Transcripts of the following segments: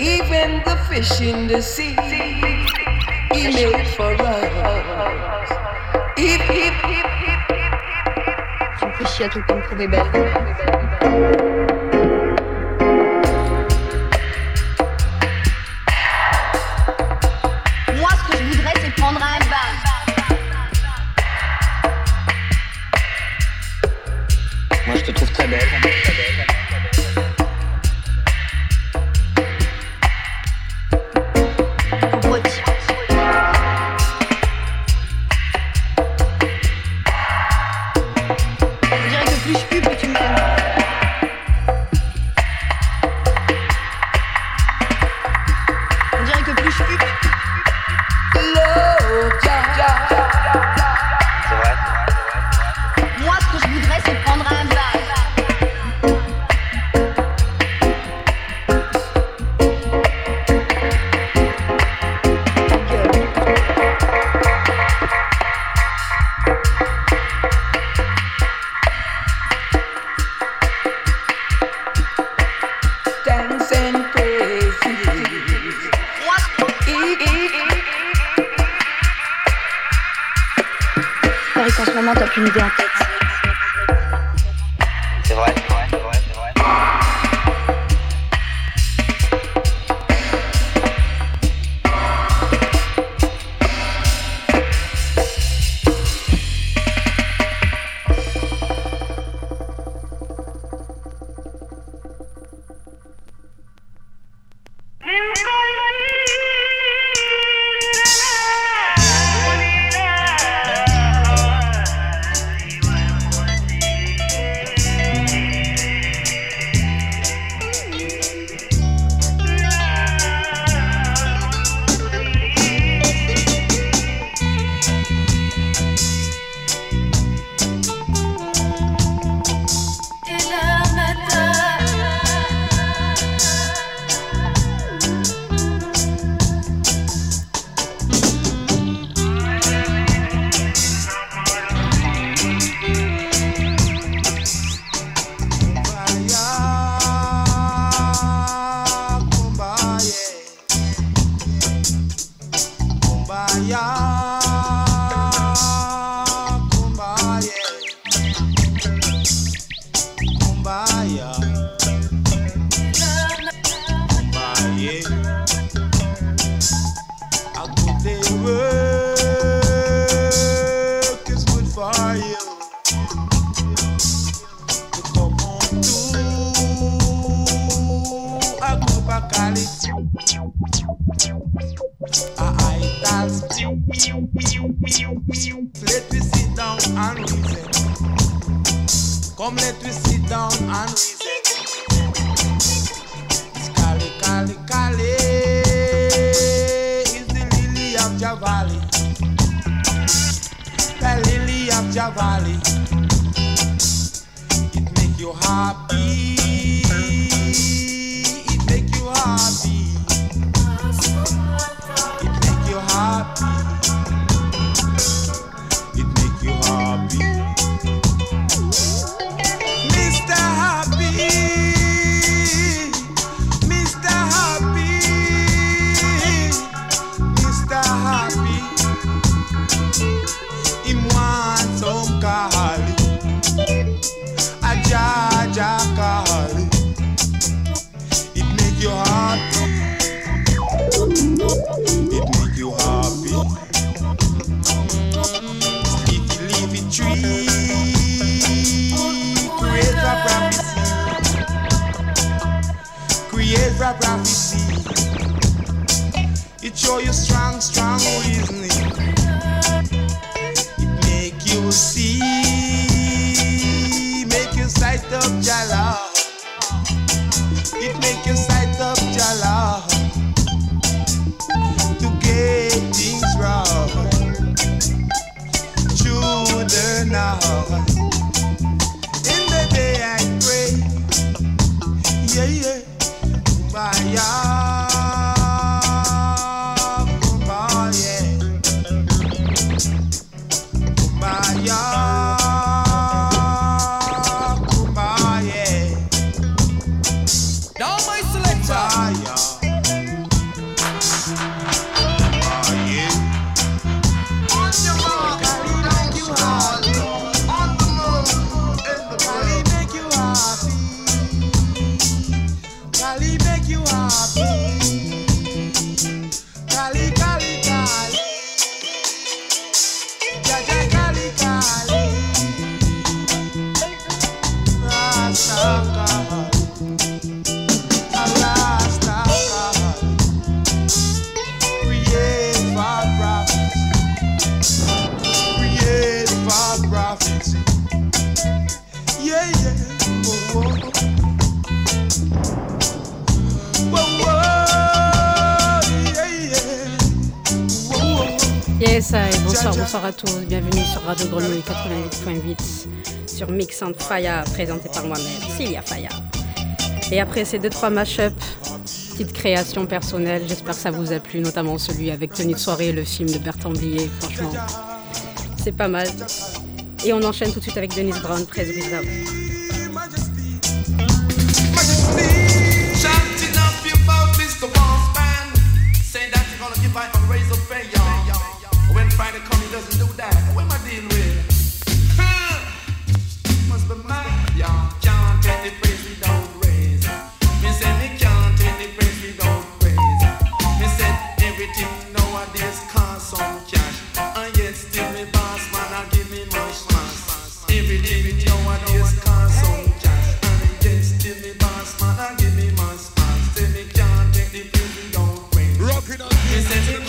Even the fish in the sea, he made for us. Hip, hip, hip, hip, hip, hip, hip. valley. It make your heart beat. Alexandre Faya, présenté par moi-même, Cilia Faya. Et après ces deux, trois mash-ups, petite création personnelle, j'espère que ça vous a plu, notamment celui avec Tenue de soirée, le film de Bertrand Blier, franchement, c'est pas mal. Et on enchaîne tout de suite avec Denise Brown, Presse Without. says it.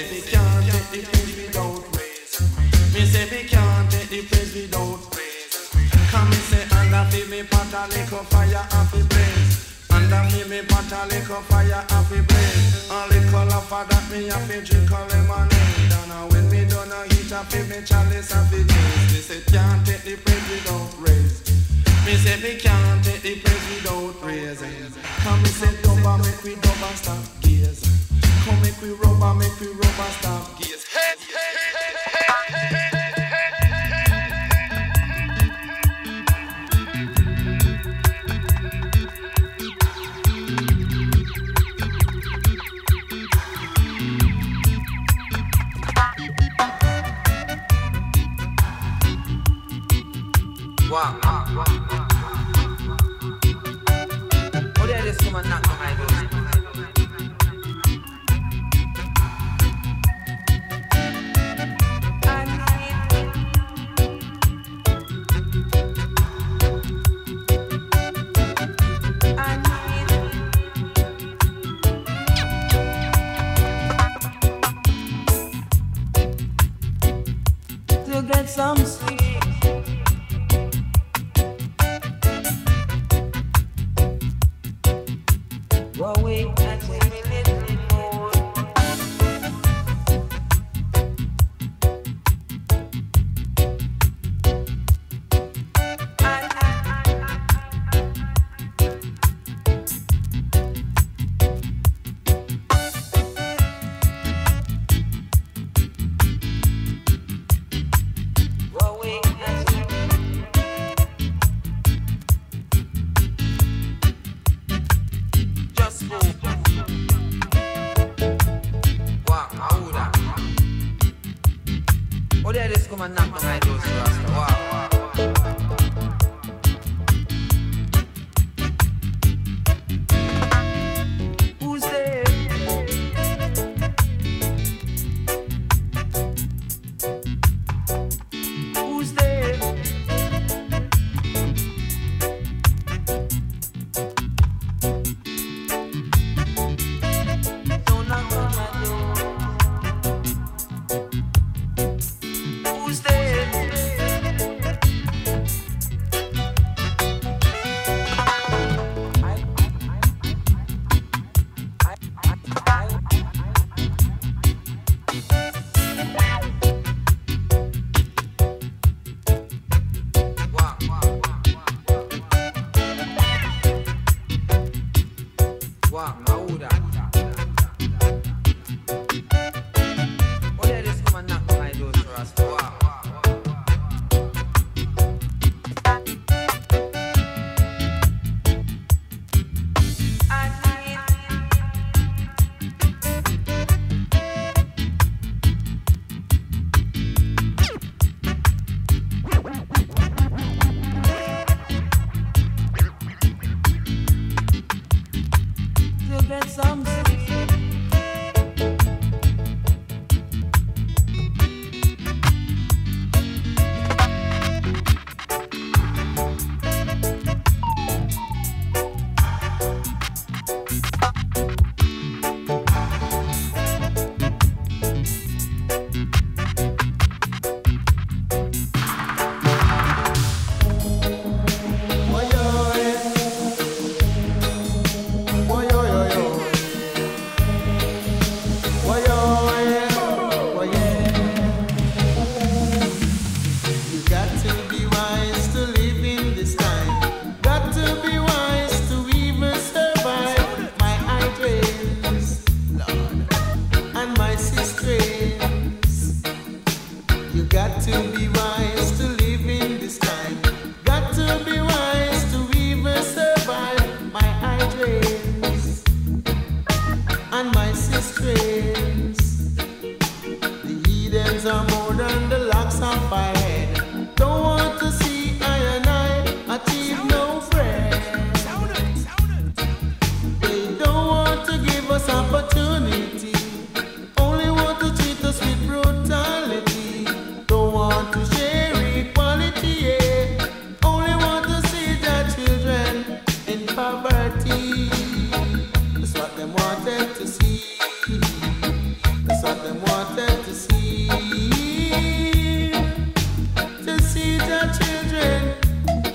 say we can't take the praise. Me say we can't take the praise without. Come say under me fire and fi blaze. Under me fire and fi blaze. That me fi drink. And when me done a heat me chalice taste. Say can't take the praise. Me say we can't take the. Come say double make we double stop gears come make we rubber, make we rubber, stop stamp. Hey, hey, hey. head.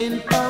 In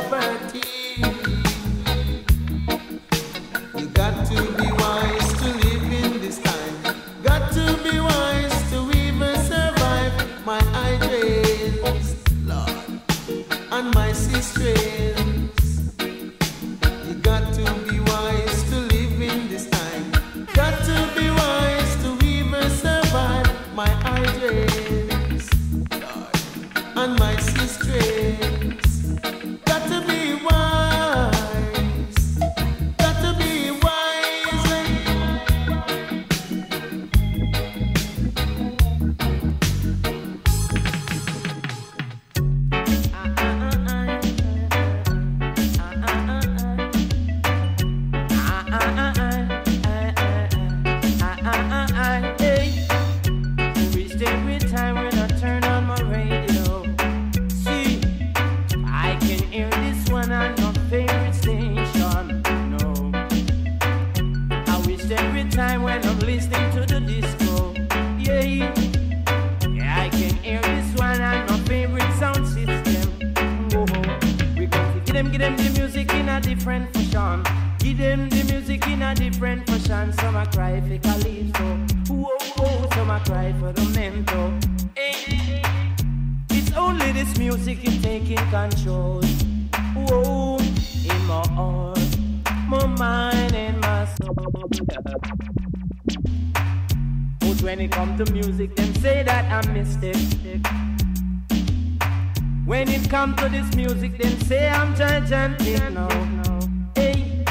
When it comes to this music, them say I'm gigantic. No, no. Hey,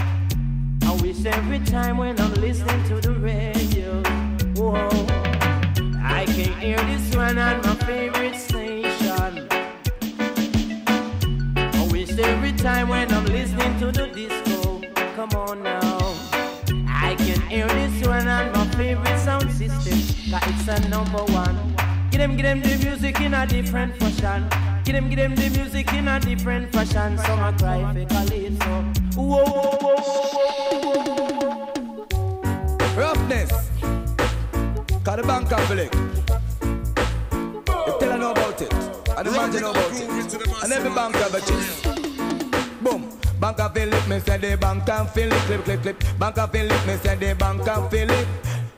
I wish every time when I'm listening to the radio, whoa, I can hear this one on my favorite station. I wish every time when I'm listening to the disco, come on now, I can hear this one on my favorite sound system. Cause it's a number one. Give them, give them the music in a different fashion. Give them, give them the music in a different fashion. Some a cry for calypso. Whoa, whoa, whoa, whoa, whoa. Roughness. Call the bank flick. You tell her know about it. And the man know about it. And every bank have a chip. Boom. Bank of Philip, me say the bank and Philip, clip, clip, clip. Bank of Philip, me say the bank and Philip.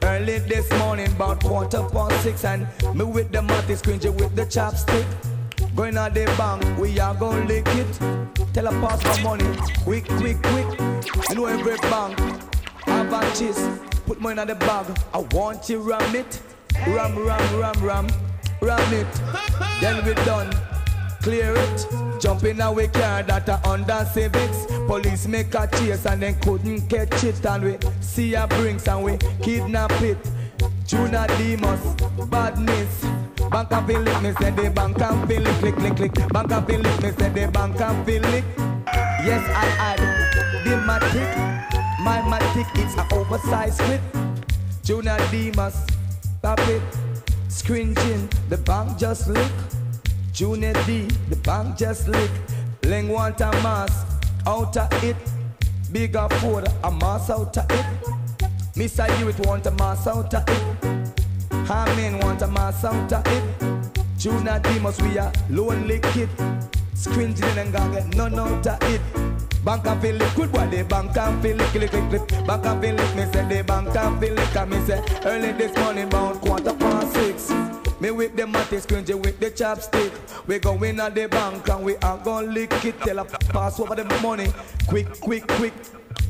Early this morning, about quarter past six, and me with the matty scrunchie with the chopstick. Going out the bank, we are gonna lick it. Tell her pass my money, quick, quick, quick. You know every bank have a cheese. Put money in the bag. I want you ram it, ram, ram, ram, ram, ram it. Then we done. Clear it. Jump in a we car that a Honda Civics. Police make a chase and then couldn't catch it. And we see a brinks and we kidnap it. Junior Demus, badness. Bank of Philip, me say the bank of Philip, click, click, click. Bank of Philip, me say the bank of Philip. Yes, I add the matic. My matic, it's an oversized clip. Junior Demus, pop it. Scringing, the bank just lick. Junior D, the bank just lick. Ling want a mass out of it. Bigger Ford, a mass out of it. Mr. Hewitt want a mass out of it. Harmin want a mass out of it. Junior Demus, we a lonely kid. Scringing and gonna get none out it. Bank and feel it, good boy, the bank and feel it, click, click, click. Bank and feel it, me say the bank and feel it, and me say early this morning, about quarter past six. Me with the matty scrunchie with the chopstick. We go in at the bank and we are gonna lick it. Tell her pass over the money, quick, quick, quick.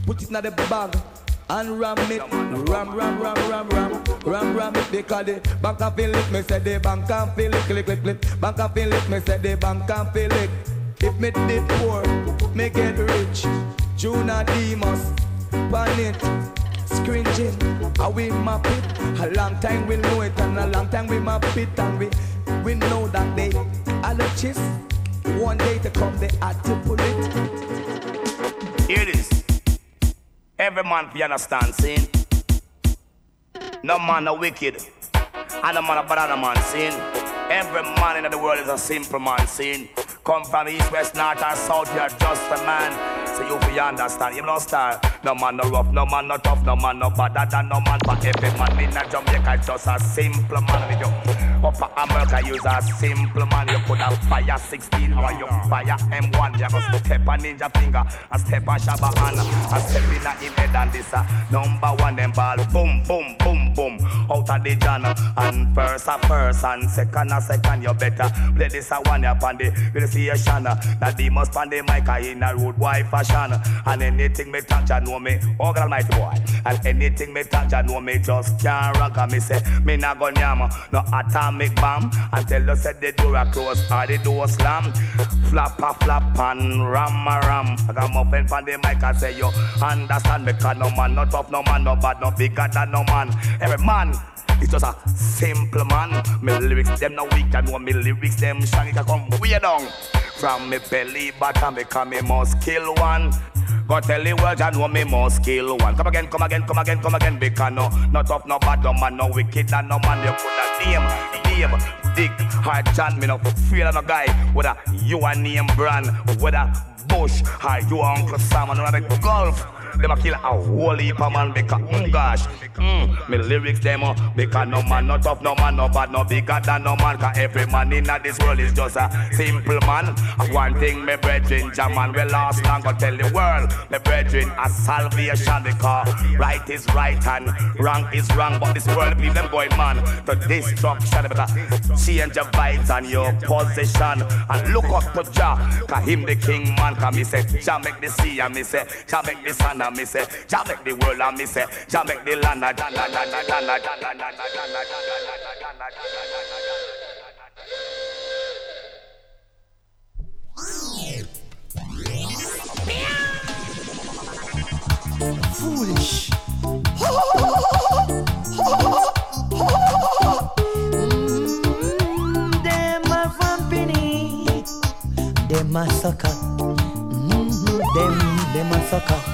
Put it in the bag and ram it, ram, ram, ram, ram, ram, ram, ram it. Because the bank and feel it, me say the bank and feel it, click, click, click. Bank and feel it, me say the bank and feel it. If me did poor, me get rich. Junior Demus, pan it. scringing. How we map it? A long time we know it, and a long time we map it, and we we know that they are the chief. One day to come, they had to pull it. Here it is. Every man, you understand, sin. No man, no wicked. And no man, a banana man, sin. Every man in the world is a simple man, sin. Come from east, west, north, or south, you're just a man. So you fi understand, you no star. No man no rough, no man no tough, no man no badder than no man. But every man in a Jamaica just a simple man. With you upper America use a simple man. You could have fire 16 or you fire M1. You go step a ninja finger, a step a Shabba Anna, a step in a him head and this a number one them ball. Boom, boom, boom, boom. Out of the jana and first a first and second a second. You better play this a one up on the a the must on the mic in a road wife fashion. And anything me touch, I know me. Oh God Almighty boy. And anything me touch, I know me just can't rock. And me say me not gonna yam no atomic bomb. Until you said the door a close or the door slam. Flap a flap and ram a ram. I got my friend on the mic and say you understand me. Cause no man, not tough, no man, no bad, no bigger than no man. Every man. It's just a simple man. My lyrics them no weak, I know my lyrics them strong. It can come way down from me belly button because me must kill one. Go tell the world I know me must kill one. Come again, come again, come again, come again. Because no, not tough, no bad, no man, no wicked, and no man. You could have name, name, Dick, hard John. Me no fear of no guy. Whether you a name brand, whether Bush, or you Uncle Sam, and another golf. Them a kill a whole heap of man because, mm, gosh, mm, me lyrics them uh, because no man, no tough, no man, no bad, no bigger than no man. Cause every man in this world is just a simple man. One thing, me brethren, Jaman, we lost long, go tell the world, me brethren, a salvation because right is right and wrong is wrong. But this world, people them going man to destruction because change your vibes and your position and look up to Jah, cause him the king man. Cause me say, Jah make the sea and me say, Jah make the sun and me say, Jah make the world and me say, Jah make the land and Jah, Jah, Jah, Jah, Jah, Jah, Jah, Jah, Jah, Jah, Jah, Jah, Foolish. Mm, Them a vampini, them a sucker. Mm, Them, them a sucker.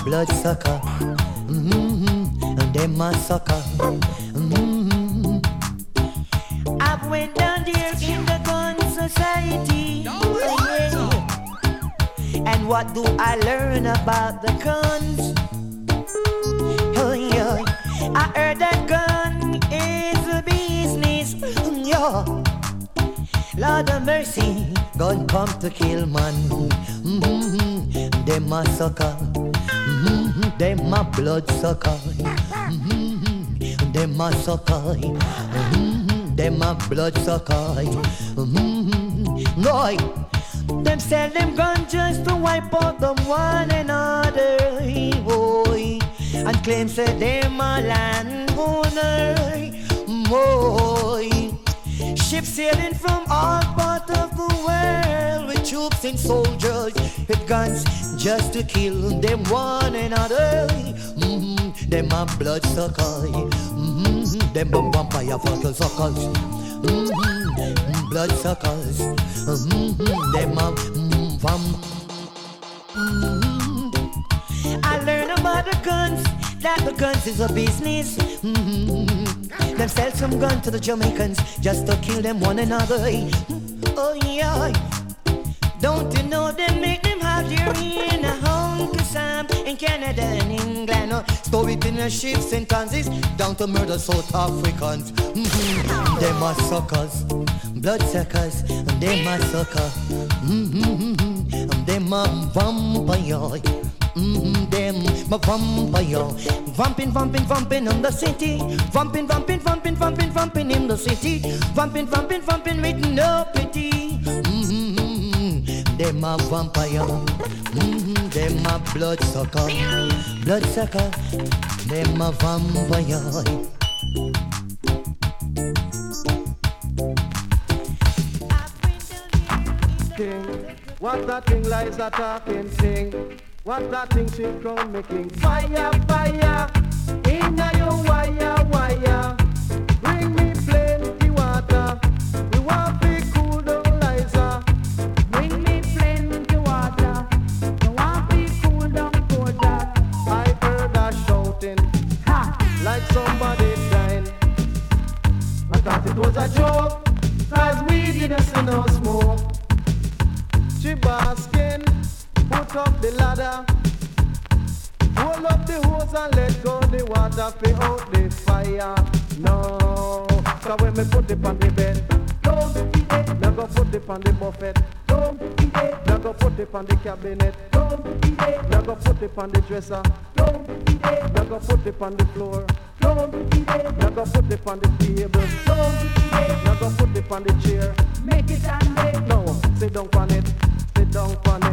Them a blood sucker. Mm, Them a sucker. Mm-hmm. I went down there in the gun society. And what do I learn about the guns? Oh, yeah. I heard that gun is a business. Yeah. Lord of mercy, gun come to kill man. Mm-hmm. Them a sucker. Them a blood sucker. Mm-hmm. Them a sucker. Mm-hmm. Them a blood sucker. Mm-hmm. No. Them sell them gun just to wipe out them one another, boy, and claim say them a land owner, boy. Ships sailing from all part of the with troops and soldiers with guns just to kill them one another. Mm-hmm. Them a blood sucker, mm-hmm. them a vampire fucking suckers. Mm-hmm. Blood suckers, mm-hmm. them a mm, vamp. Mm-hmm. I learn about the guns, that the guns is a business. Mm-hmm. Them sell some gun to the Jamaicans just to kill them one another. Oh yeah. Don't you know they make them have their in a Uncle Sam in Canada and England? Oh, store it in the ships and transit down to murder South Africans. Mm-hmm. Them are suckers, blood suckers, and them are sucker. Mm-hmm. Them are vampire. Mm, them my vampire Vamping, vamping, vamping in the city. Vamping, vamping, vamping, vamping, vamping in the city. Vamping, vamping, vamping with no pity. Mm Them a vampire mm Them a blood sucker. Blood sucker. Them a vampire what that thing lies a talking thing. What that thing she crown making fire, fire. Inna your wire, wire. Bring me plenty water. We want be cool down, Liza. Bring me plenty water. You want be cool down, Kodak. I heard her shouting, Ha! like somebody dying. I thought it was a joke, cause we didn't see no smoke. She basking, put up the ladder. Hold up the hose and let go the water fi out the fire. No, cause when me put it on the bed, don't be it. Now go put it on the buffet, don't be it. Now go put it on the cabinet, don't be it. Now go put it on the dresser, don't be it. Now go put it on the floor, don't be it. Now go put it on the table, don't be it. Now go put it on the chair, Make it and make no, sit down on it, sit down on it,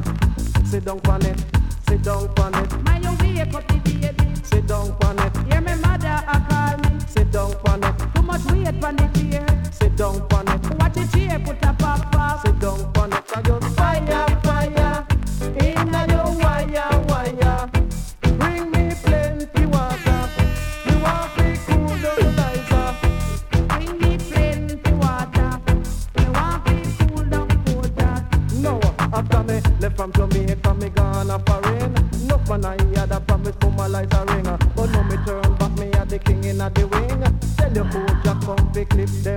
sit down on it, sit down on it, My you wake up the baby. sit down on it, Hear me mother a call me. sit down on it, Too much weight on the chair. sit down on it, Watch the chair put a pop pop. sit down on it. I just fire, the king in the wing. Tell your coach, come fi clip them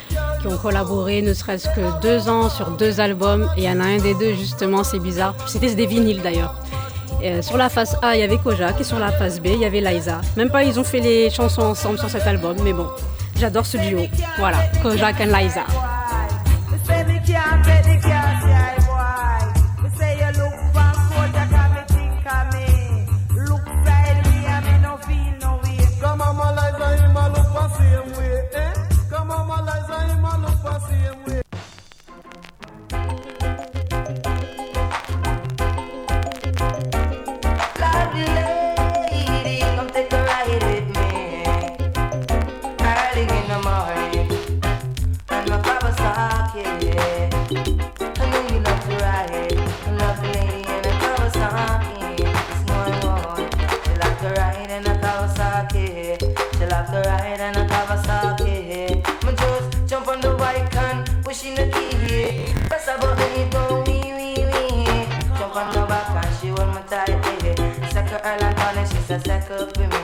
qui ont collaboré ne serait-ce que deux ans sur deux albums. Et il y en a un des deux, justement, c'est bizarre. C'était des vinyles d'ailleurs. Euh, sur la face A, il y avait Kojak et sur la face B, il y avait Liza. Même pas, ils ont fait les chansons ensemble sur cet album, mais bon, j'adore ce duo. Voilà, Kojak et Liza. A second for me.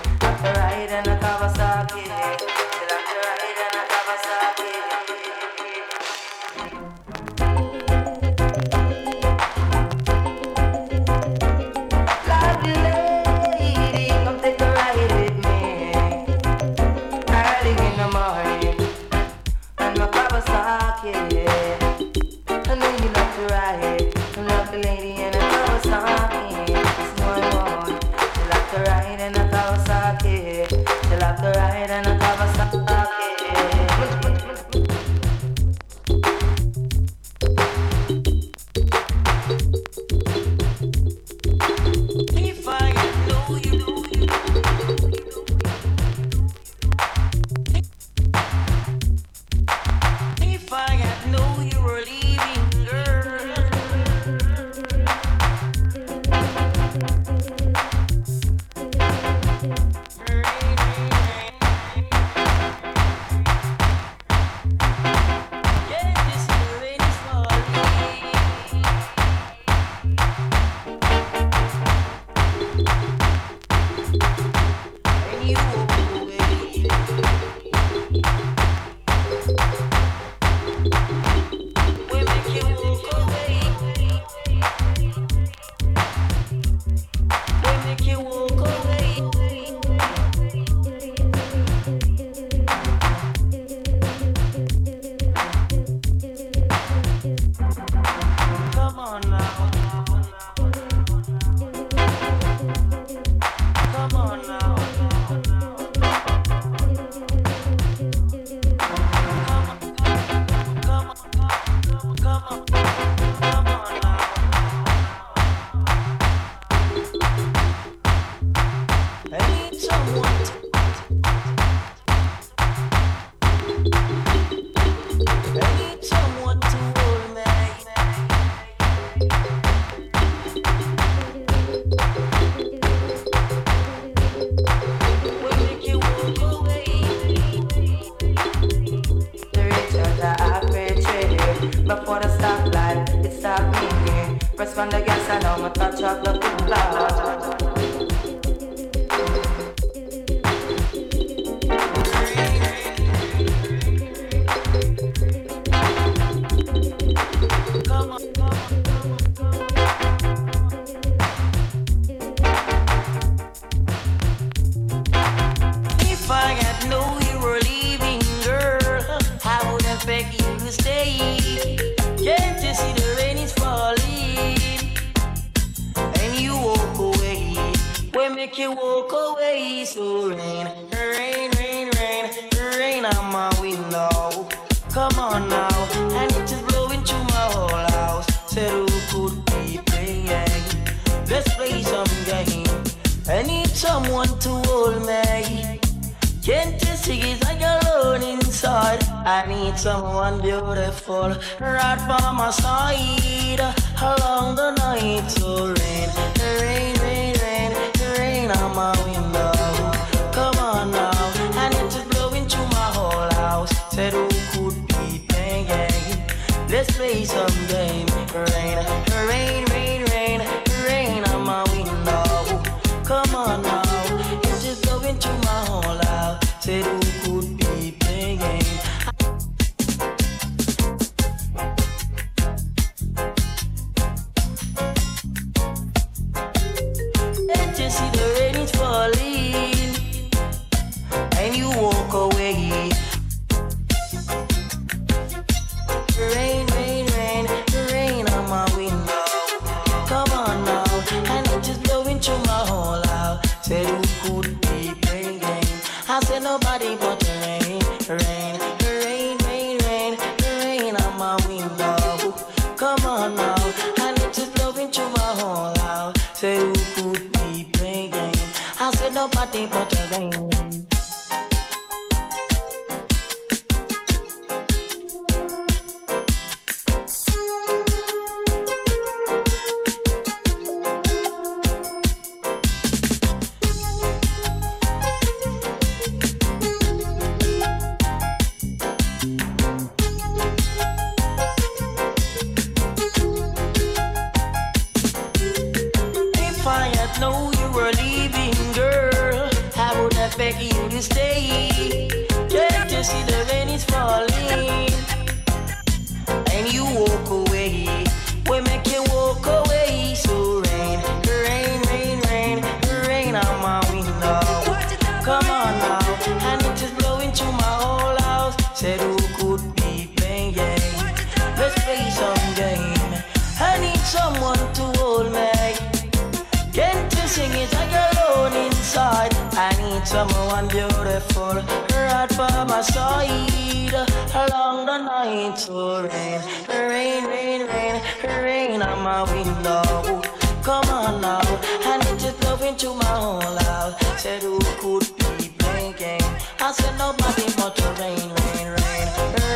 Beautiful right by my side along the night. So rain, rain, rain, rain, rain on my window. Come on now, and it is blowing through my whole house. Said who could be playing? I said nobody but the rain, rain, rain,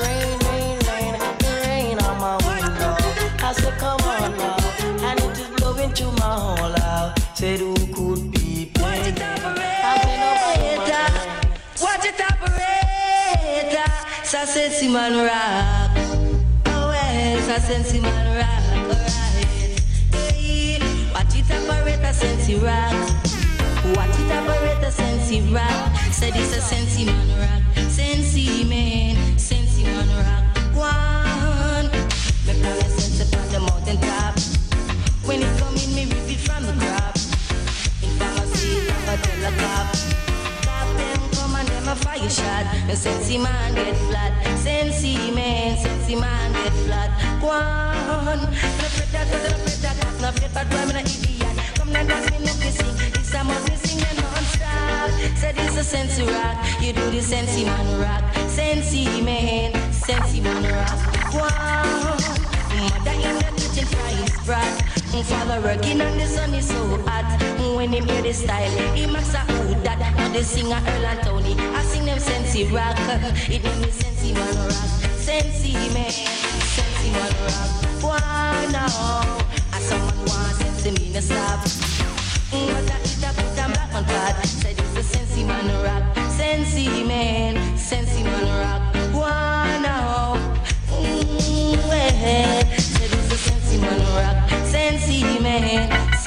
rain, rain, rain, rain on my window. I said come on now, and it is blowing through my whole house. Said who operator. Sa sensi man rock. Oh well, sa sensi man rock. Alright. Hey, watch it operator sensi rock. Watch it operator sensi rock. Said it's a sensi man rock. Sensi man, sensi man rock. One. Me plan a sense upon the mountain top. When it come in, me rip it from the crop. In pharmacy, I tell a cop. And a fire shot. And sensi man get flat. Sensi man, sensi man get flat. Go on. No that, no that, no afraid that, I'm an idiot. Come now dance me, no me sing. This a must me sing and non-stop. Said it's a sensi rock. You do the sensi man rock. Sensi man, sensi man rock. Go on. Mother in the kitchen frying sprat. Father working on the sun is so hot. When him hear the style, he makes a who that. Now the singer Earl and Tony, I sing them sensi rock. It name is sensi man rock. Sensi man, sensi man rock. Why now? As someone wants sensi me no stop. What I eat a put a black man pot. Said it's a sensi man rock. Sensi man, sensi man rock. Why now? Mm, well, said it's a sensi man rock. Sensi hard,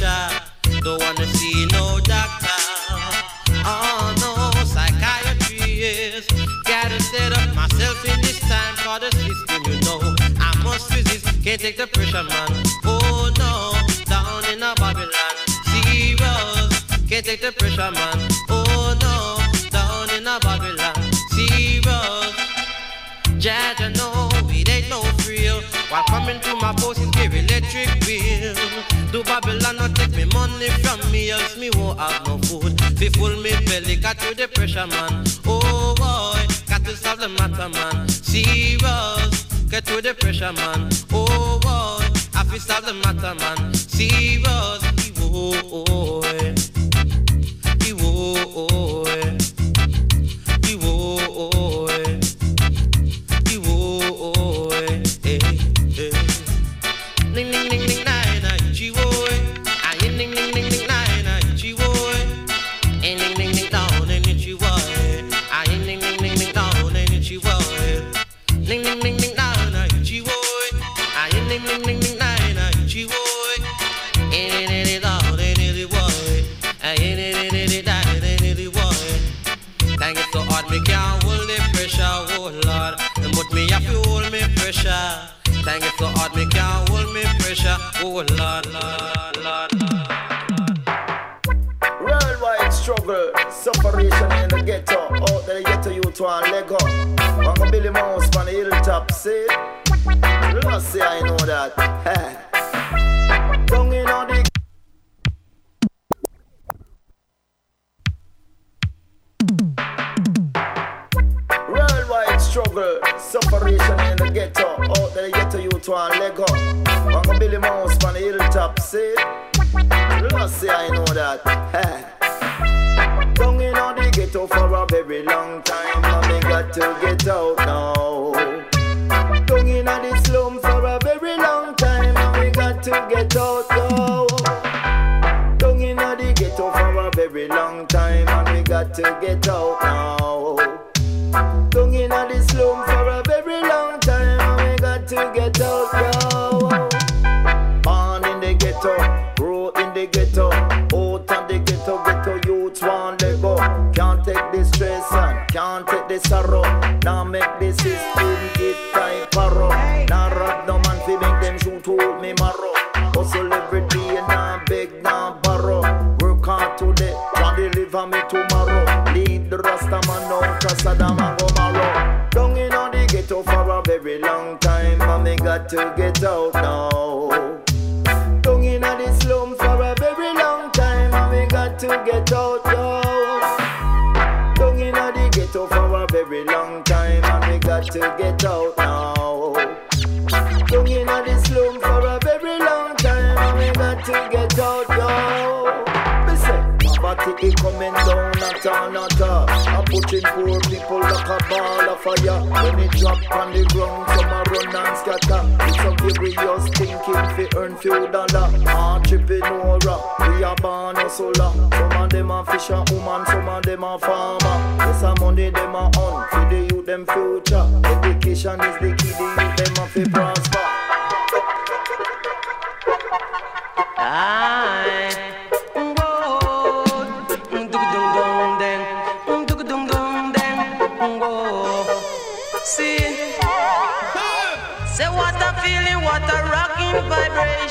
Don't wanna see no doctor. Oh no, psychiatrist. Gotta set up myself in this time for the system, you know. I must resist, can't take the pressure, man. Oh no, down in a Babylon. Serious, can't take the pressure, man. Oh no, down in a Babylon. Serious. I know it ain't no thrill. While coming to my post is electric money from me, else me won't have no food. Fi full me belly, got to the pressure, man. Oh boy, got to solve the matter, man. Serious, get to the pressure, man. Oh boy, I fi solve the matter, man. Serious, oh boy, oh, oh, oh. The ghetto, out of the ghetto, ghetto youths want let go. Can't take the stress and can't take the sorrow. Now make the system get tight paro. Now rob no man fi make them shoot hold me marrow. Oh, Hustle every day, now beg, now borrow. Work hard today, can deliver me tomorrow. Lead the Rasta man out, cause Saddam and go marrow. Down in the ghetto for a very long time, and me got to get out now. Get out, yo. Down in the ghetto for a very long time, and we got to get out now. Down in the slum poverty is coming down, not on, not up. I'm putting poor people like a ball of fire. When it drop on the ground, some a run and scatter. It's a various thinking fi earn few dollar. Entrepreneur, we are born hustler. Some of them a fisher woman, some of them a farmer. Yes, a money them a on for the youth them future. Education is the key, the youth them a fi prosper. Aye.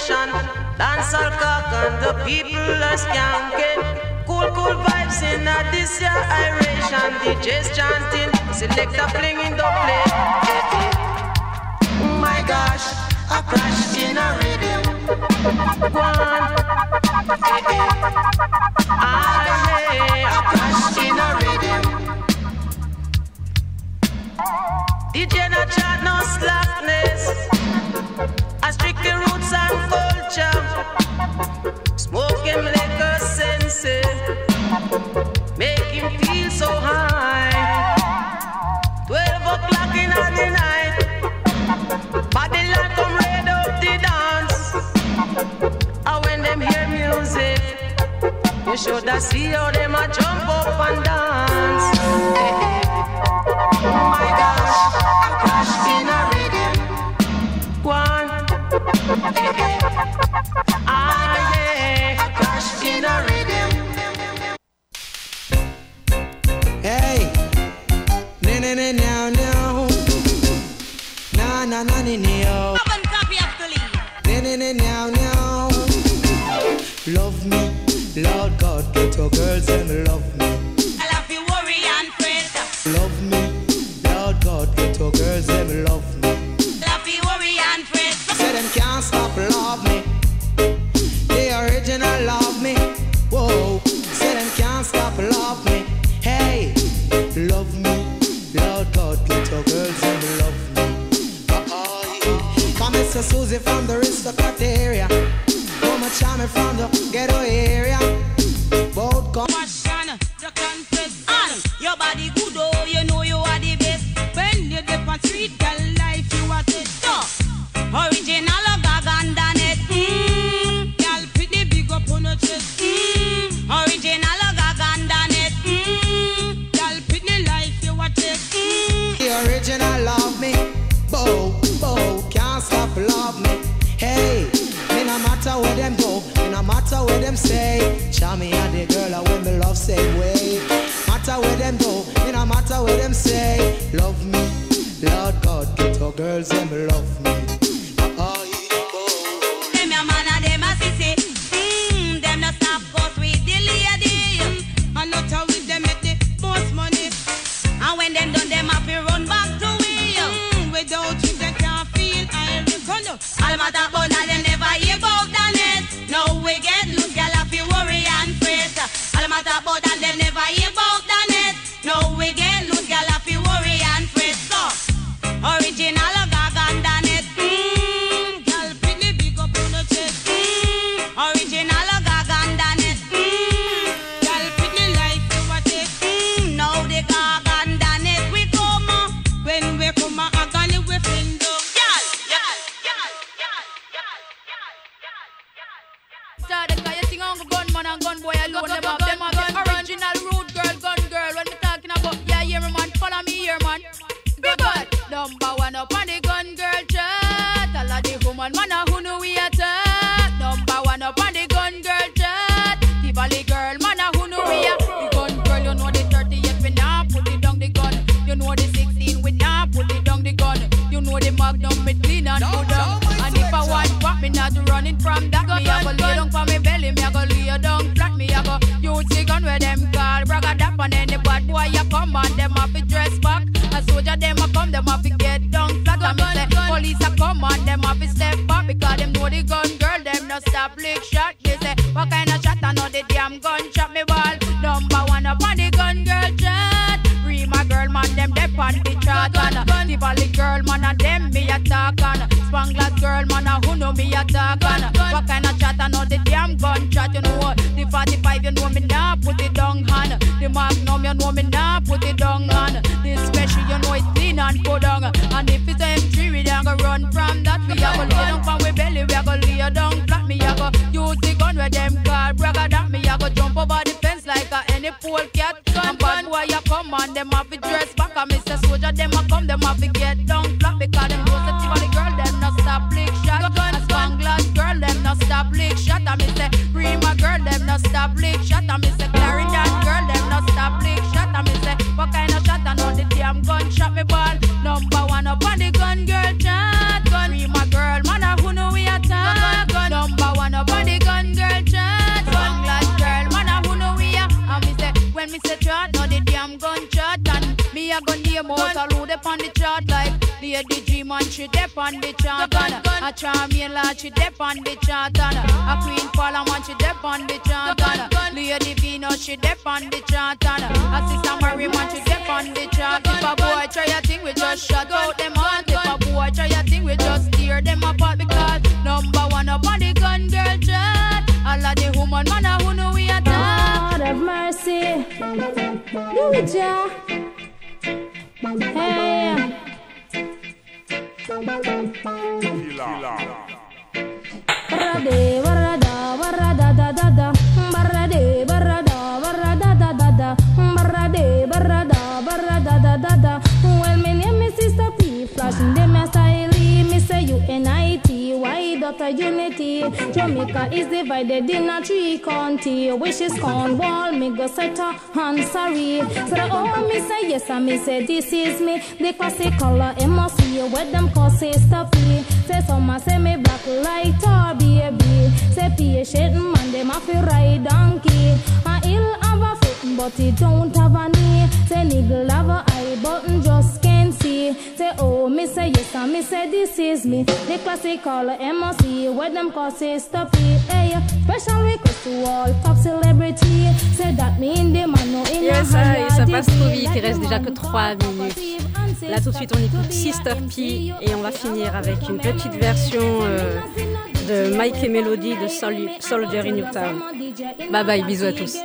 Vibration. Dance cock and the people are skanking. Cool, cool vibes in a this year iration. DJs chanting, selector flinging the play. Oh my gosh, I crashed in a rhythm. Go on. I, hey, I crashed in a rhythm. DJ no chat, no slackness. I strictly roots and culture. Smoke him like a sensei. Make him feel so high. Twelve o'clock in the night. Babylon come raid up the dance. And when them hear music, you should have see how them a jump up and dance. Hey, running from that. Gun, Me a go lay down for me belly. Me a go lay down flat. Me a go use the gun where them call bragga dap and any bad boy you come and them have to dress back. A soldier them a come them have to get down flat. And me say police a come and them have to step back because them know the gun girl them no stop lick shot. They say what kind of shot I know the damn gun shot me ball. Number one up on the gun girl chat. Rima girl man them dep on the chart and the valley girl man and them me attack and Spanglass girl man a who know me attack and what kind of chat I know the damn gun chat you know. The 45 you know me nah put it down hand the magnum you know me nah put it down hand the special you know it's clean and go down. And if it's M3 we don't go run from that. We a go lay down for we belly we a go lay down. Flat me a go use the gun where them call bragga that me a go jump over the fence like a any pole cat. And bad boy you come and them have to dress me a gun name out. A load up on the chart like Lady G man she dep on the chart and a charmian lad she dep on the chart and a Queen Paula man she dep on the chart and Lady Venus she dep on the chart and a Sister Mary man she dep on the chart. If a boy try a thing we just shut out them out If a boy try a thing we just tear them apart because number one up on the gun girl chart All of the woman man who know we attack Lord have mercy. Do it, yeah. Barade, barada, unity. Jamaica is divided in a three county, which is Cornwall, Middlesex and Surrey. So the oh me say yes and me say this is me. The classic color MOC where them cause say stuffy. Say some say me black like tar baby. Say patient man them a ride donkey. A ill have a foot but it don't have a knee. Say niggle have a eye button just can't see. Say oh me say yes and me say this is me. The classic MOC where them cause say stuffy. Hey, special request to all top celebrity. Say that mean the man no in Yes, a ça, passe trop vite, il the reste déjà que 3 minutes. Là tout de suite on écoute Sister P et on va finir avec une petite version euh, de Mike et Melody de Sol- Soldier in Your Town. Bye bye, bisous à tous.